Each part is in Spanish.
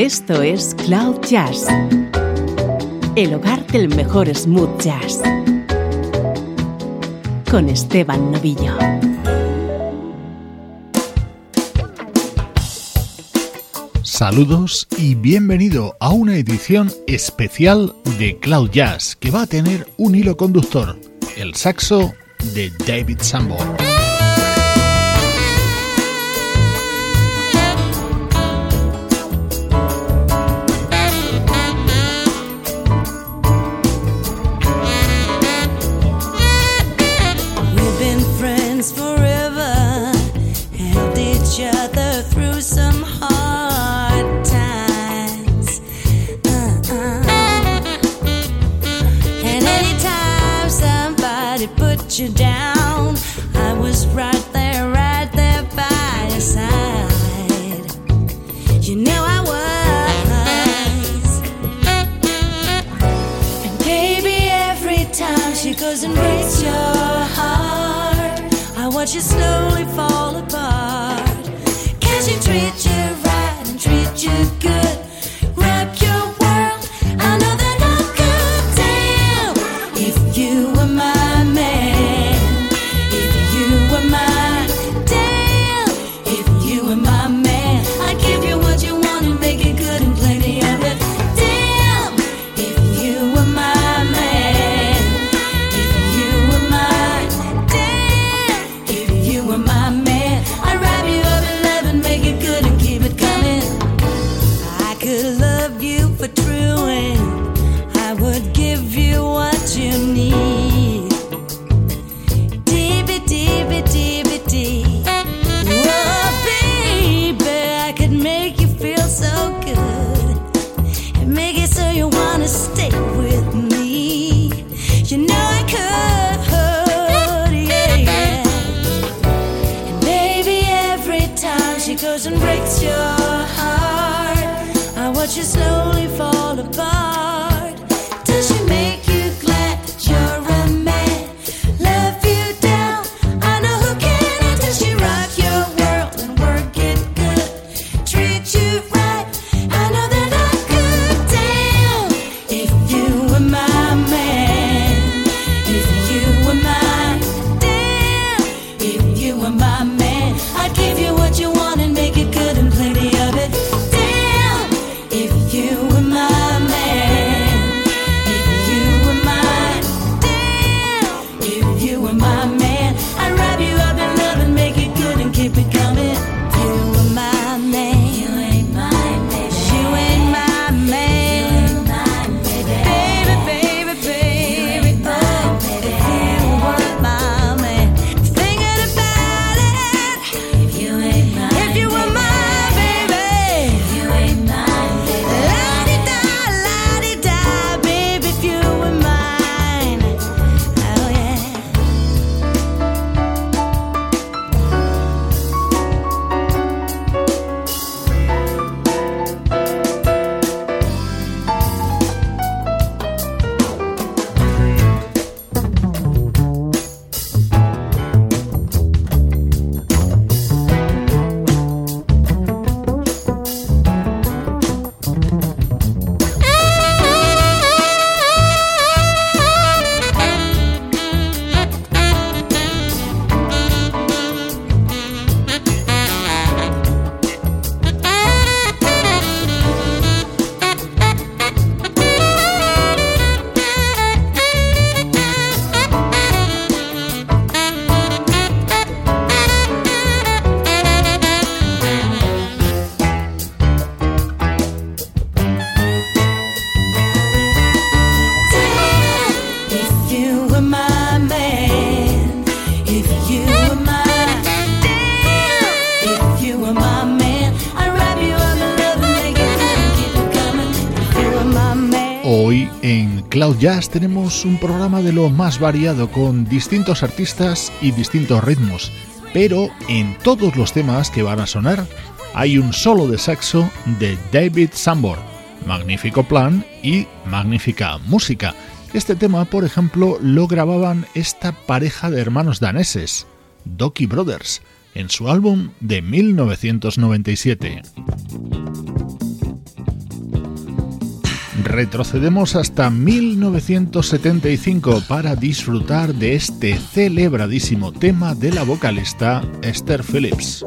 Esto es Cloud Jazz, el hogar del mejor smooth jazz, con Esteban Novillo. Saludos y bienvenido a una edición especial de Cloud Jazz que va a tener un hilo conductor, el saxo de David Sanborn. You slowly fall apart. doing. Cloud Jazz tenemos un programa de lo más variado con distintos artistas y distintos ritmos, pero en todos los temas que van a sonar hay un solo de saxo de David Sanborn. Magnífico plan y magnífica música. Este tema, por ejemplo, lo grababan esta pareja de hermanos daneses, Doki Brothers, en su álbum de 1997. Retrocedemos hasta 1975 para disfrutar de este celebradísimo tema de la vocalista Esther Phillips.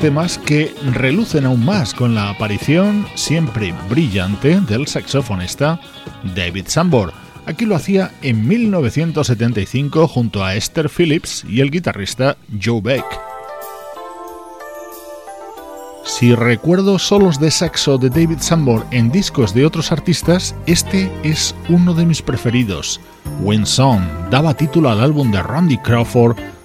Temas que relucen aún más con la aparición siempre brillante del saxofonista David Sambor. Aquí lo hacía en 1975 junto a Esther Phillips y el guitarrista Joe Beck. Si recuerdo solos de saxo de David Sambor en discos de otros artistas, este es uno de mis preferidos. When Song daba título al álbum de Randy Crawford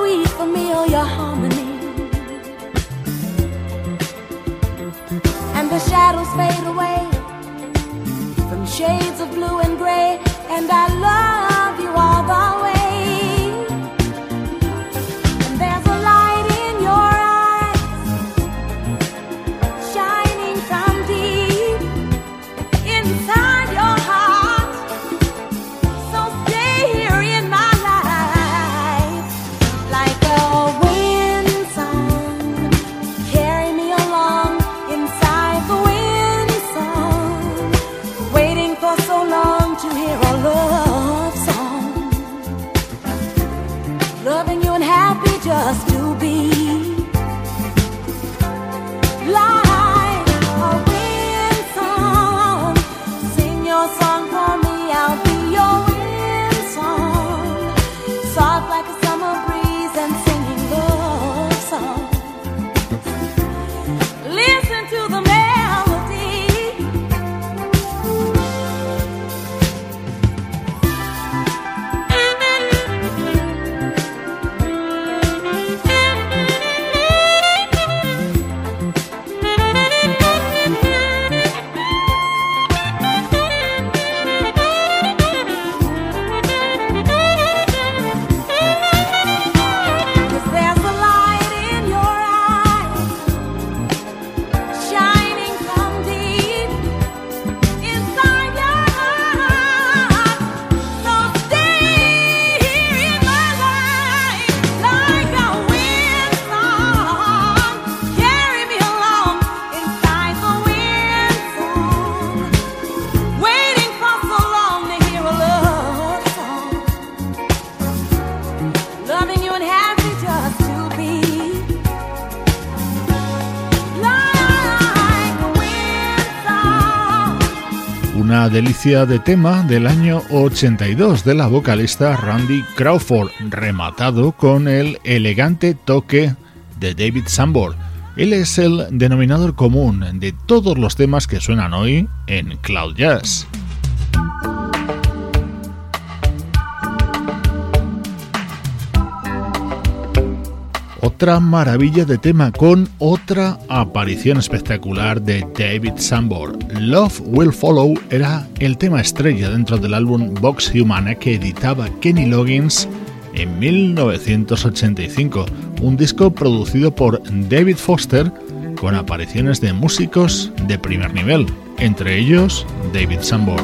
sweet familiar harmony. And the shadows fade away from shades of blue and gray, and I love happy just to be. Like De tema del año 82 de la vocalista Randy Crawford, rematado con el elegante toque de David Sambor. Él es el denominador común de todos los temas que suenan hoy en Cloud Jazz. Otra maravilla de tema con otra aparición espectacular de David Sambor. Love Will Follow era el tema estrella dentro del álbum Vox Humana que editaba Kenny Loggins en 1985, un disco producido por David Foster con apariciones de músicos de primer nivel, entre ellos David Sambor.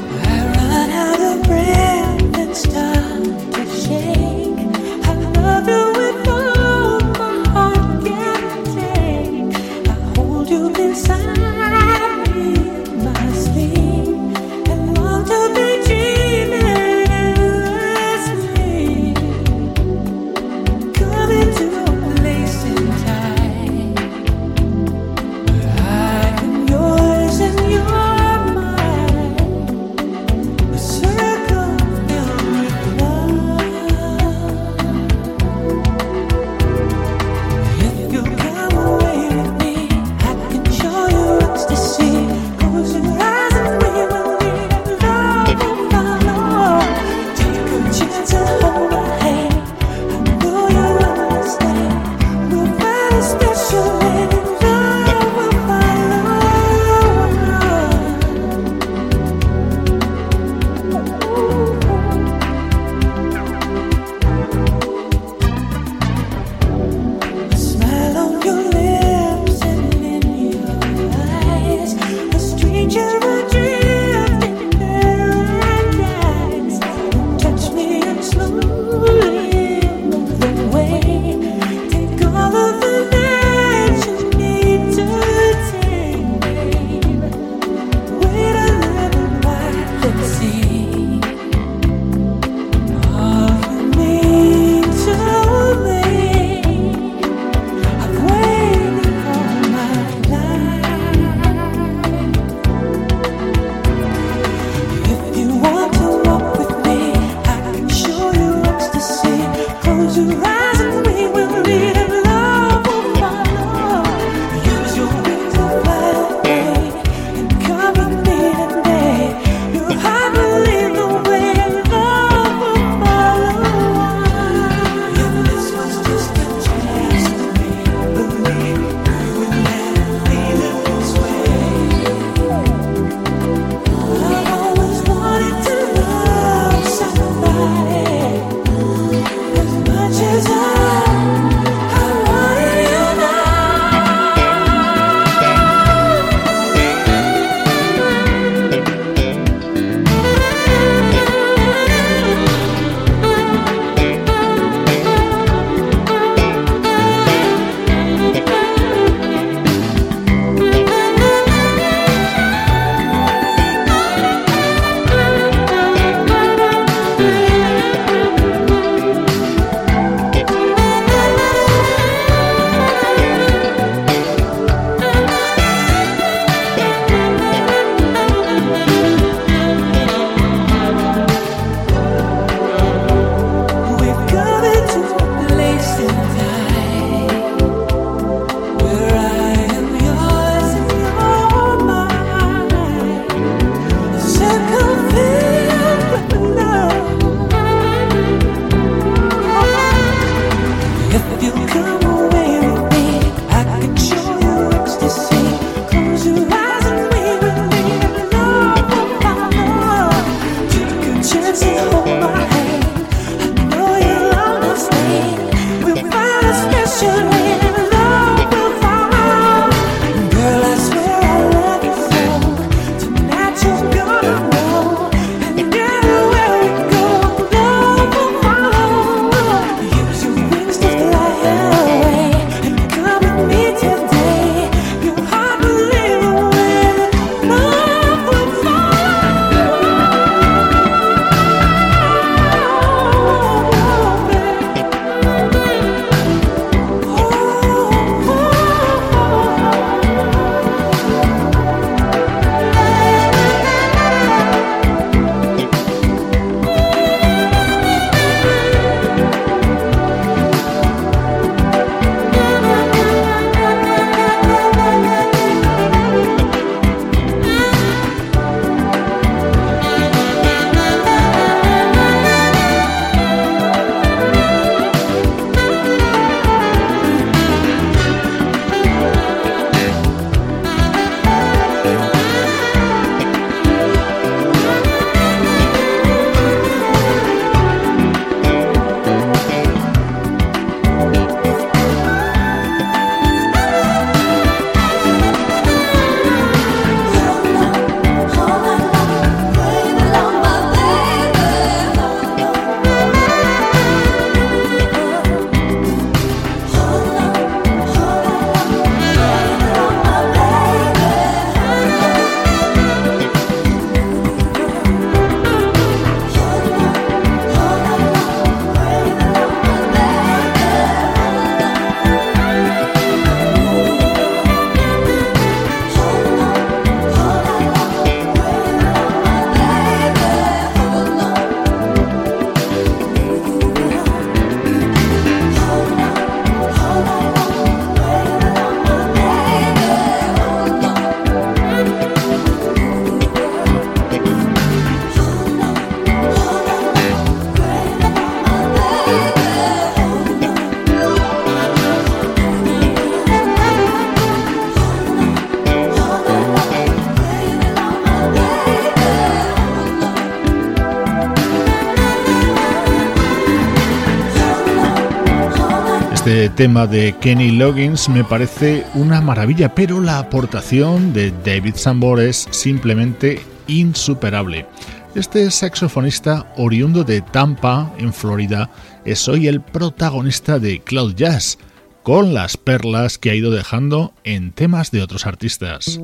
Tema de Kenny Loggins me parece una maravilla, pero la aportación de David Sambor es simplemente insuperable. Este saxofonista oriundo de Tampa, en Florida, es hoy el protagonista de Cloud Jazz, con las perlas que ha ido dejando en temas de otros artistas.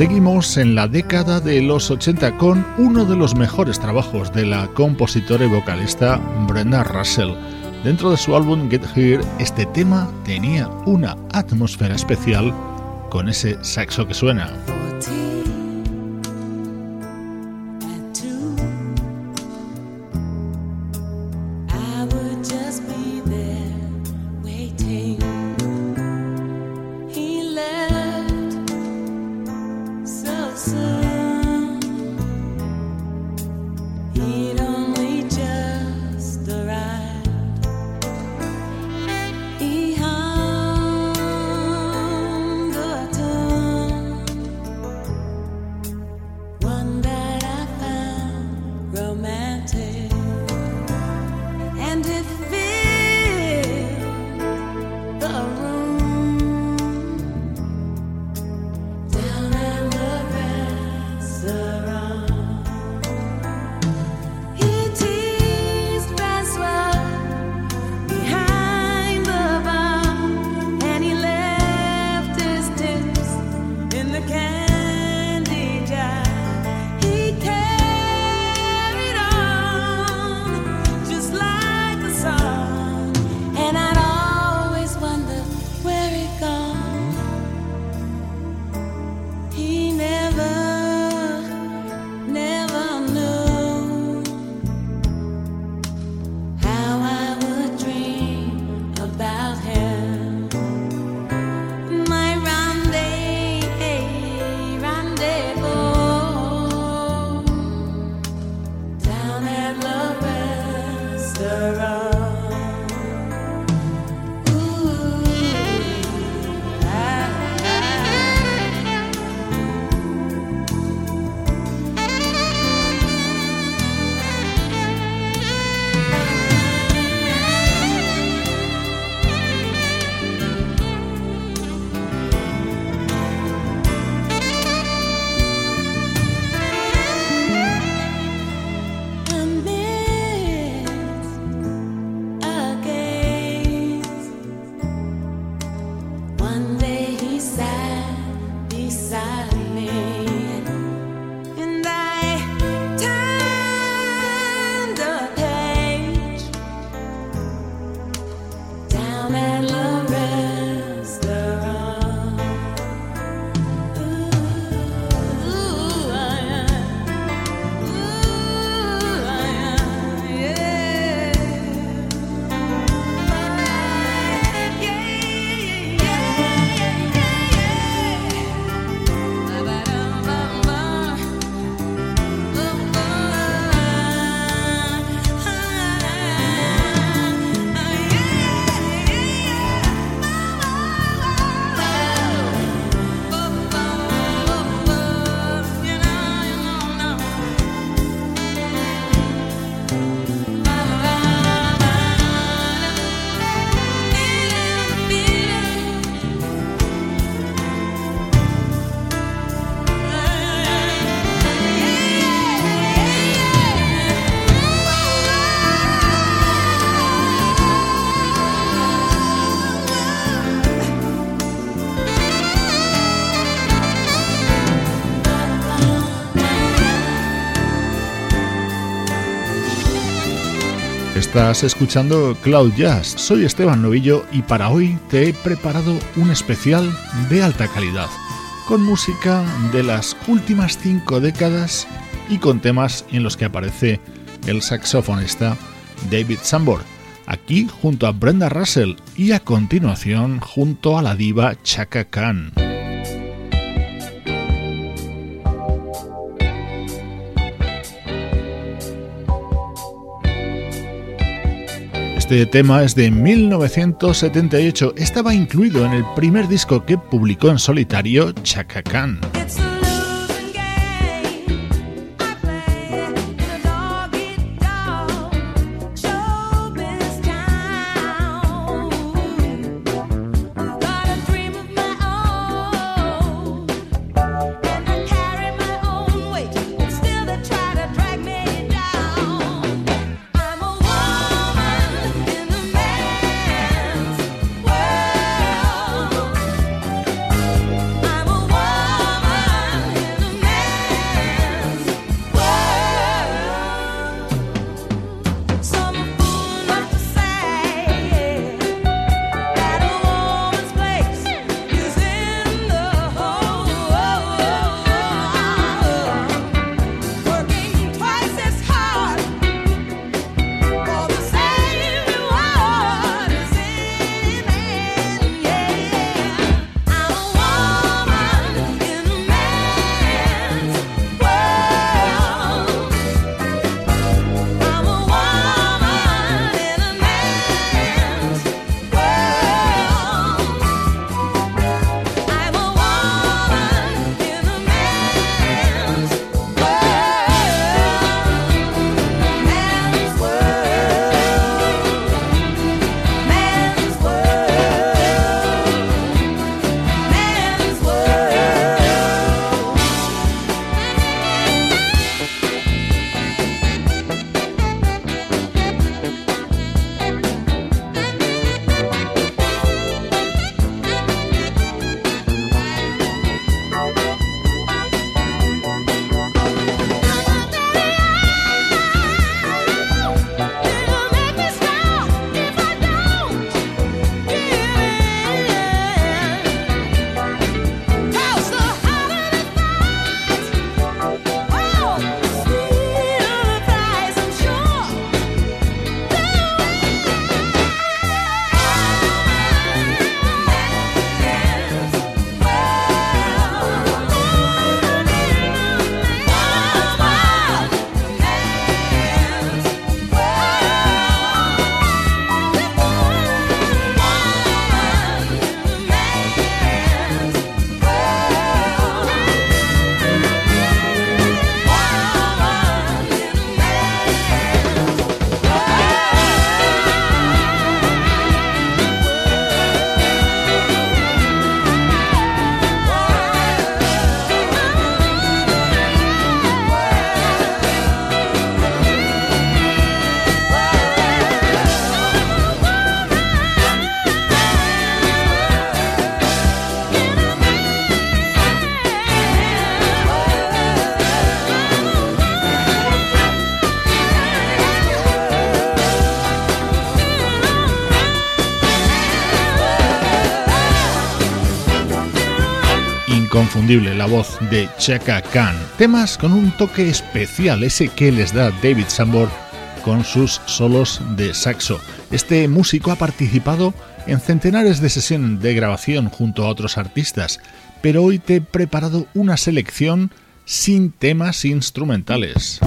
Seguimos en la década de los 80 con uno de los mejores trabajos de la compositora y vocalista Brenda Russell. Dentro de su álbum Get Here, este tema tenía una atmósfera especial con ese saxo que suena. desire. Estás escuchando Cloud Jazz. Soy Esteban Novillo y para hoy te he preparado un especial de alta calidad, con música de las últimas cinco décadas y con temas en los que aparece el saxofonista David Sambor, aquí junto a Brenda Russell y a continuación junto a la diva Chaka Khan. Este tema es de 1978. Estaba incluido en el primer disco que publicó en solitario Chaka Khan. La voz de Chaka Khan. Temas con un toque especial, ese que les da David Sambor con sus solos de saxo. Este músico ha participado en centenares de sesiones de grabación junto a otros artistas, pero hoy te he preparado una selección sin temas instrumentales.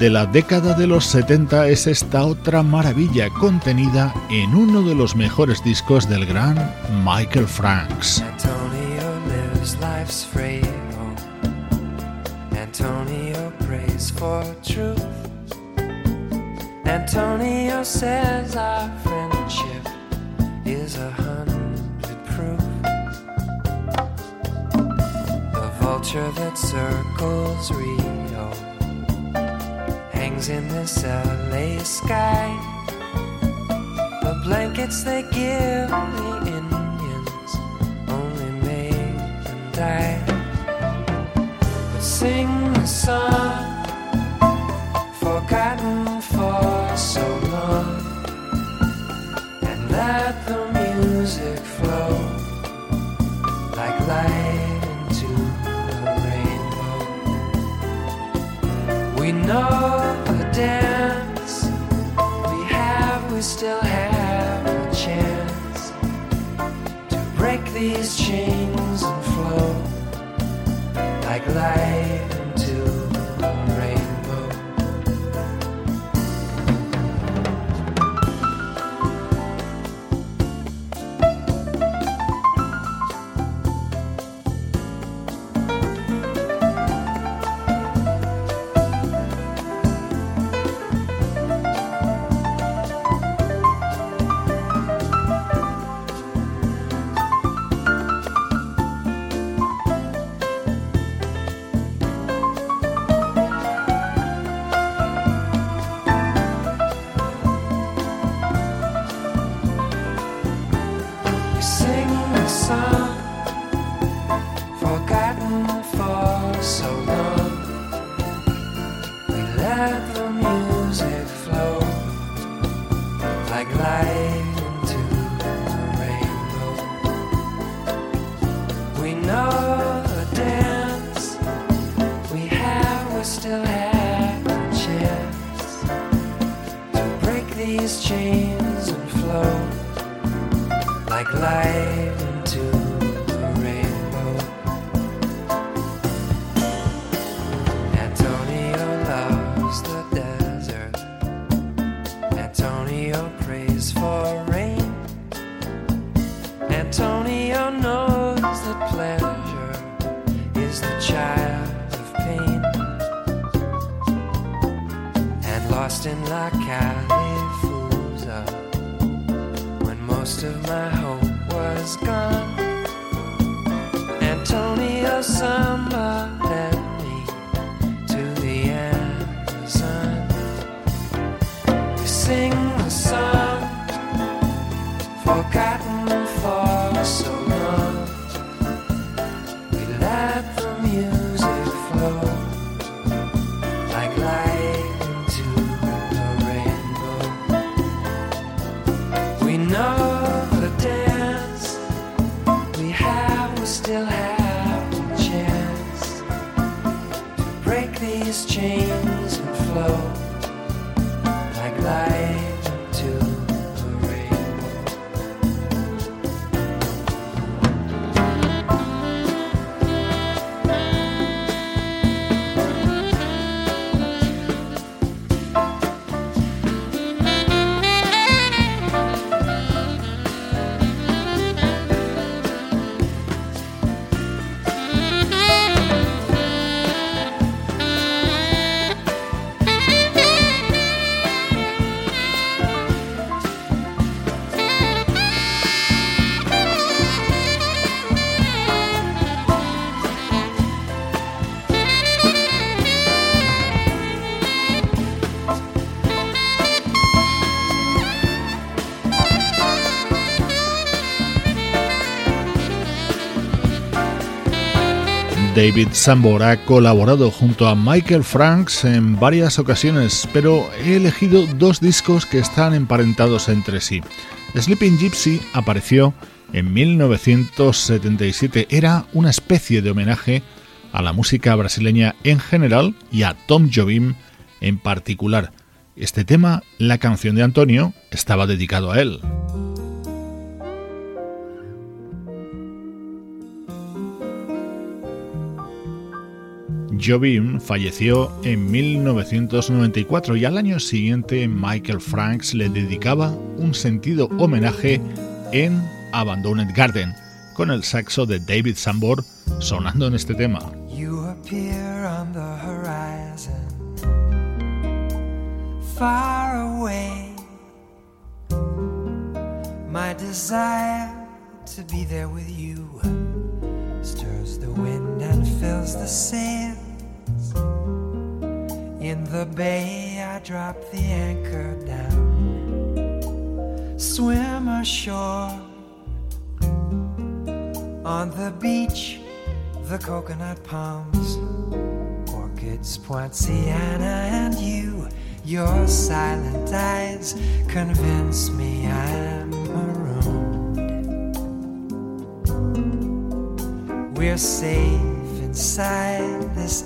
De la década de los 70 es esta otra maravilla contenida en uno de los mejores discos del gran Michael Franks. Antonio lives life's frail. Antonio prays for truth. Antonio says our friendship is a hundred proof. The vulture that circles Rio. Hangs in this LA sky. The blankets they give the Indians only made them die. But sing the song forgotten for so long, and let the music flow like light into the rainbow. We know dance we have, we still David Sambor ha colaborado junto a Michael Franks en varias ocasiones, pero he elegido dos discos que están emparentados entre sí. Sleeping Gypsy apareció en 1977. Era una especie de homenaje a la música brasileña en general y a Tom Jobim en particular. Este tema, la canción de Antonio, estaba dedicado a él. Jobim falleció en 1994 y al año siguiente Michael Franks le dedicaba un sentido homenaje en Abandoned Garden, con el saxo de David Sambor sonando en este tema. In the bay, I drop the anchor down, swim ashore. On the beach, the coconut palms, orchids, poinciana, and you. Your silent eyes convince me I'm marooned. We're safe inside this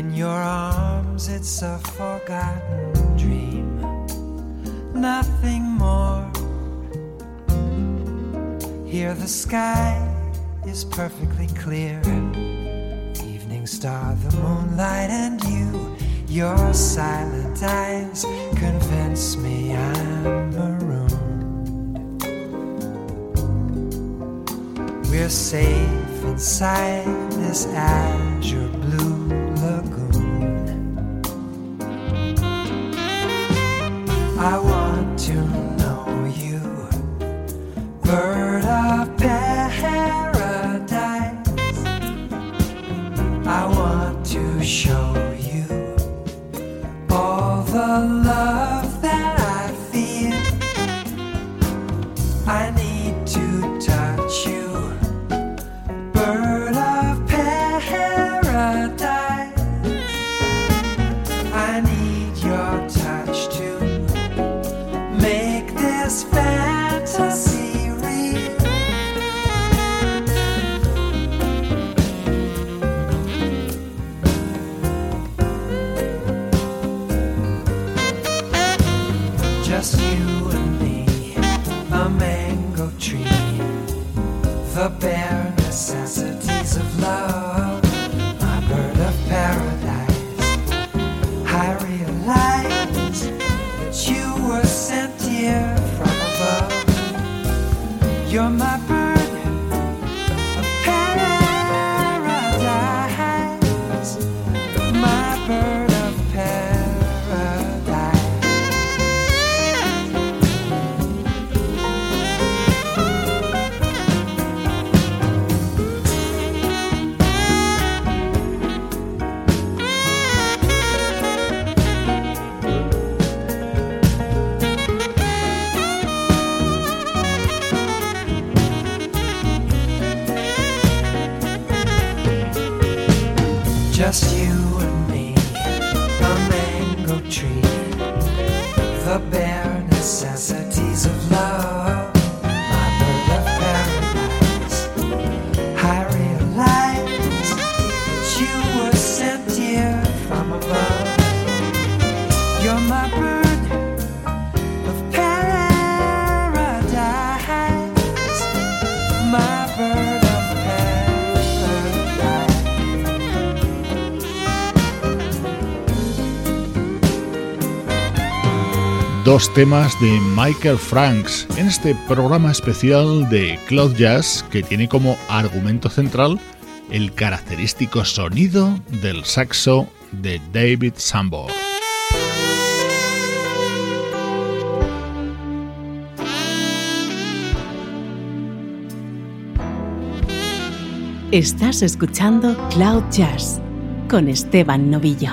In your arms, it's a forgotten dream, nothing more. Here, the sky is perfectly clear. Evening star, the moonlight, and you. Your silent eyes convince me I'm marooned. We're safe inside this azure dos temas de Michael Franks en este programa especial de Cloud Jazz que tiene como argumento central el característico sonido del saxo de David Sanborn. Estás escuchando Cloud Jazz con Esteban Novillo.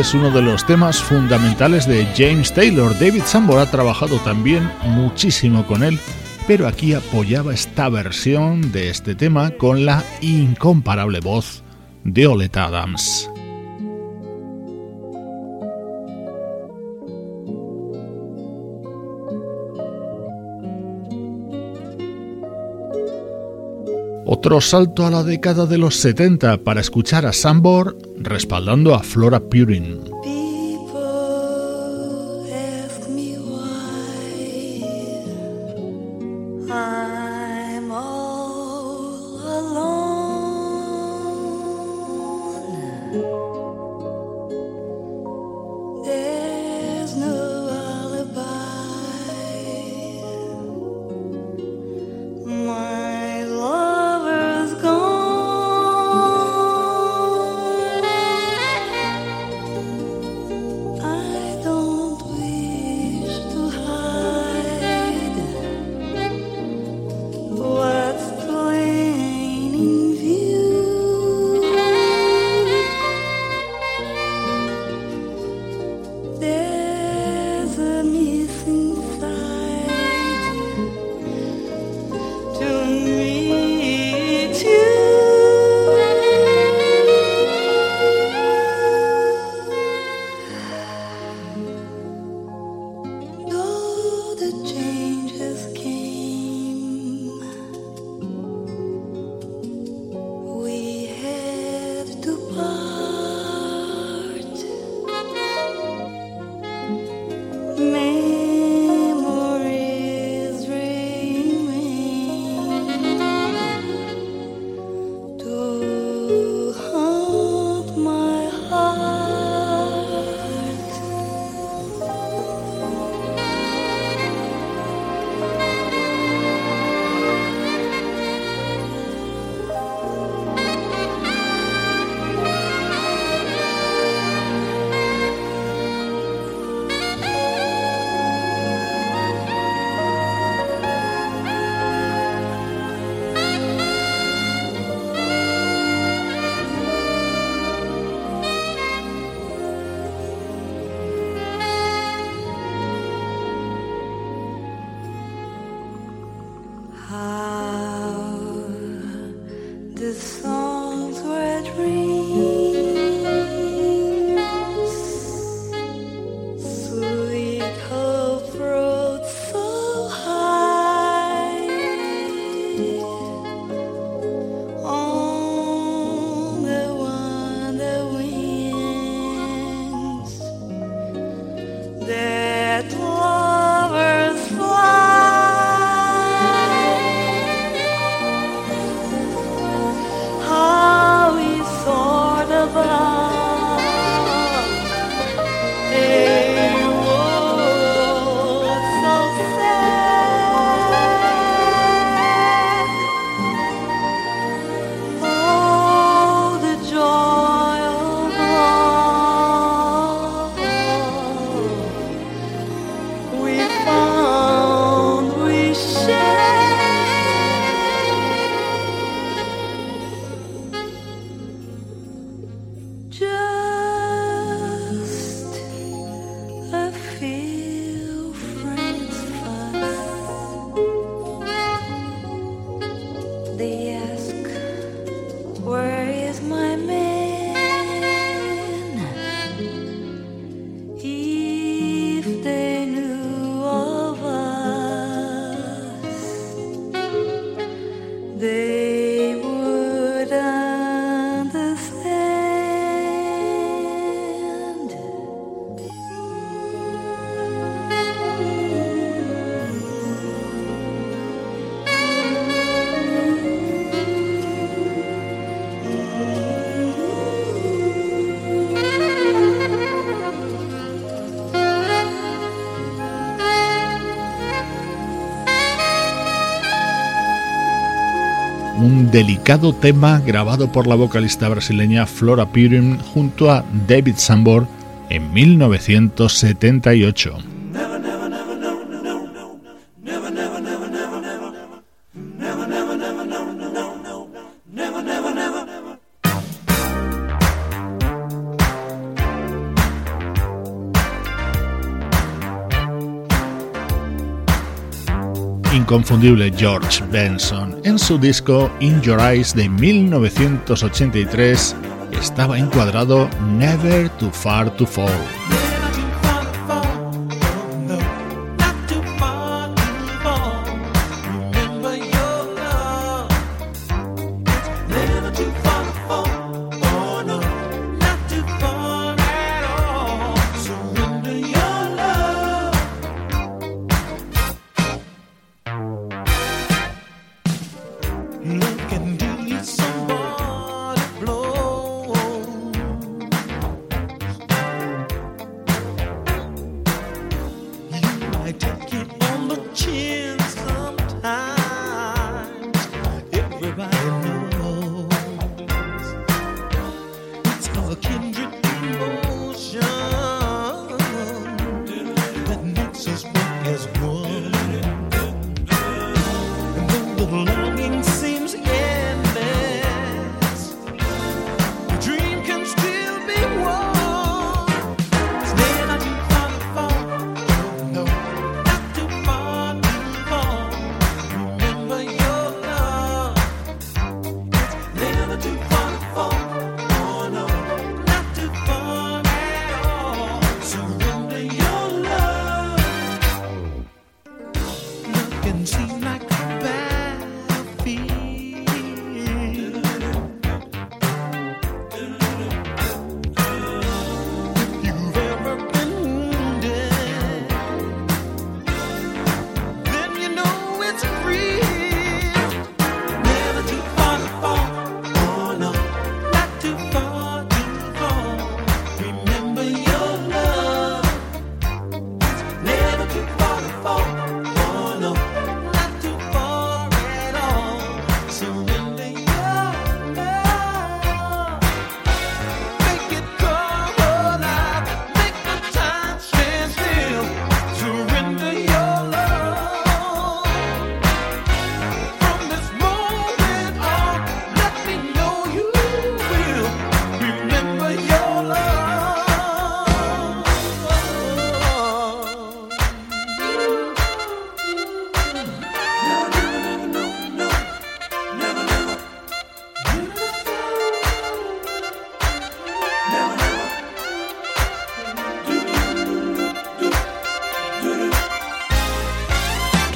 Es uno de los temas fundamentales de James Taylor. David Sambor ha trabajado también muchísimo con él, pero aquí apoyaba esta versión de este tema con la incomparable voz de Olet Adams. Otro salto a la década de los 70 para escuchar a Sambor respaldando a Flora Purin. Delicado tema grabado por la vocalista brasileña Flora Purim junto a David Sambor en 1978. Inconfundible George Benson. En su disco In Your Eyes de 1983 estaba encuadrado Never Too Far to Fall. Look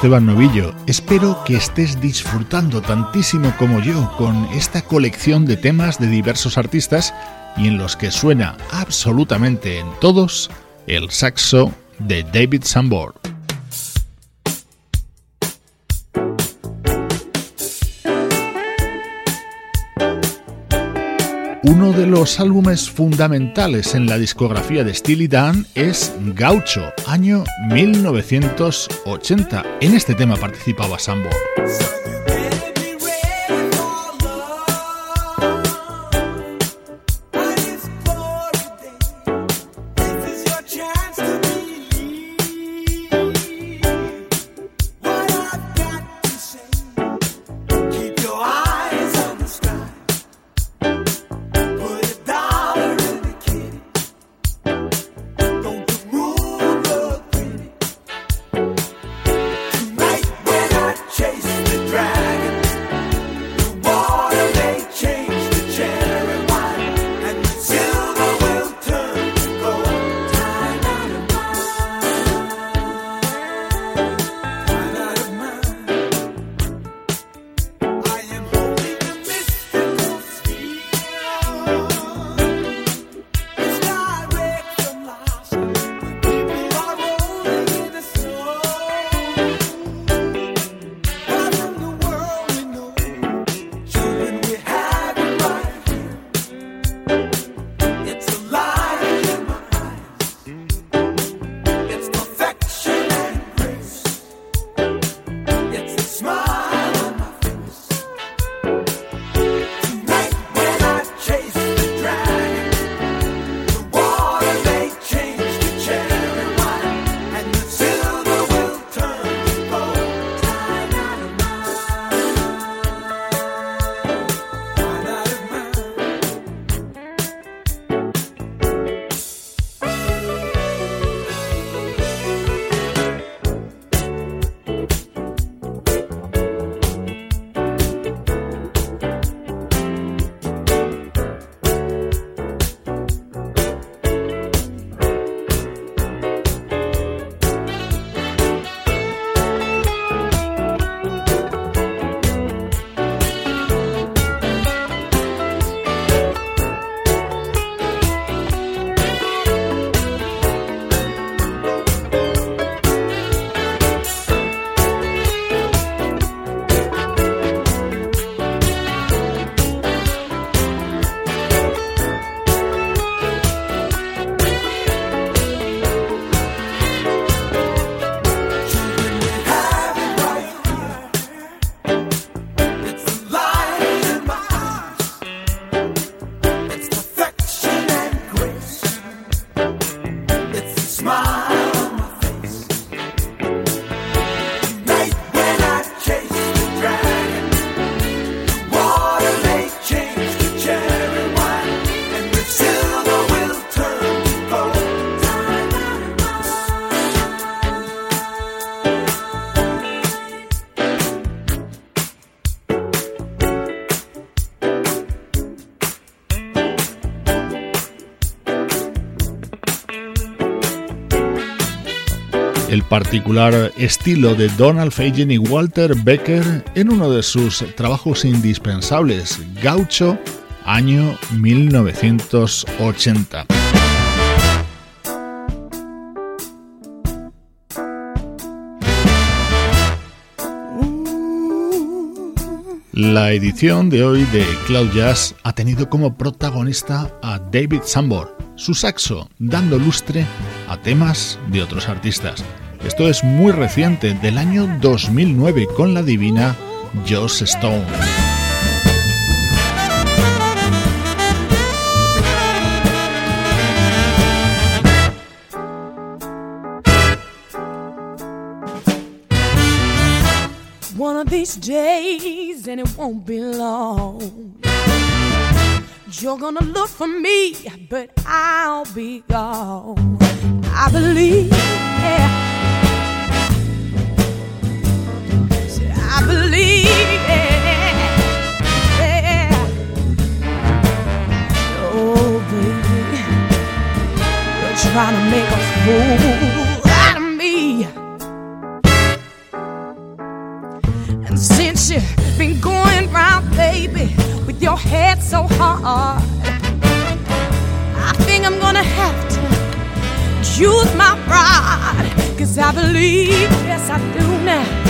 Esteban Novillo. Espero que estés disfrutando tantísimo como yo con esta colección de temas de diversos artistas y en los que suena absolutamente en todos el saxo de David Sambor. Uno de los álbumes fundamentales en la discografía de Steely Dan es Gaucho, año 1980. En este tema participaba Sambor. Particular estilo de Donald Fagen y Walter Becker en uno de sus trabajos indispensables, Gaucho, año 1980. La edición de hoy de Cloud Jazz ha tenido como protagonista a David Sambor, su saxo, dando lustre a temas de otros artistas. Esto es muy reciente, del año 2009, con la divina Joss Stone. One of these days, and it won't be long. You're gonna look for me, but I'll be gone. I believe, yeah. Use my pride. Cause I believe, yes, I do now.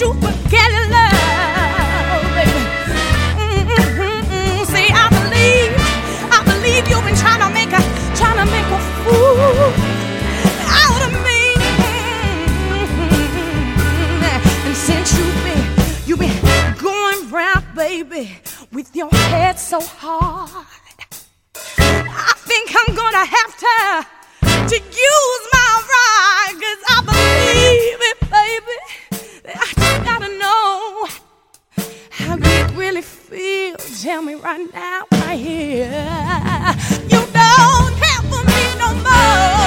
you forget it, love, baby. Mm-hmm. See, I believe, I believe you've been trying to make a, to make a fool out of me. Mm-hmm. And since you've been, you've been going round baby, with your head so hard. I think I'm gonna have to to use my feel? Tell me right now, right here. You don't have for me no more.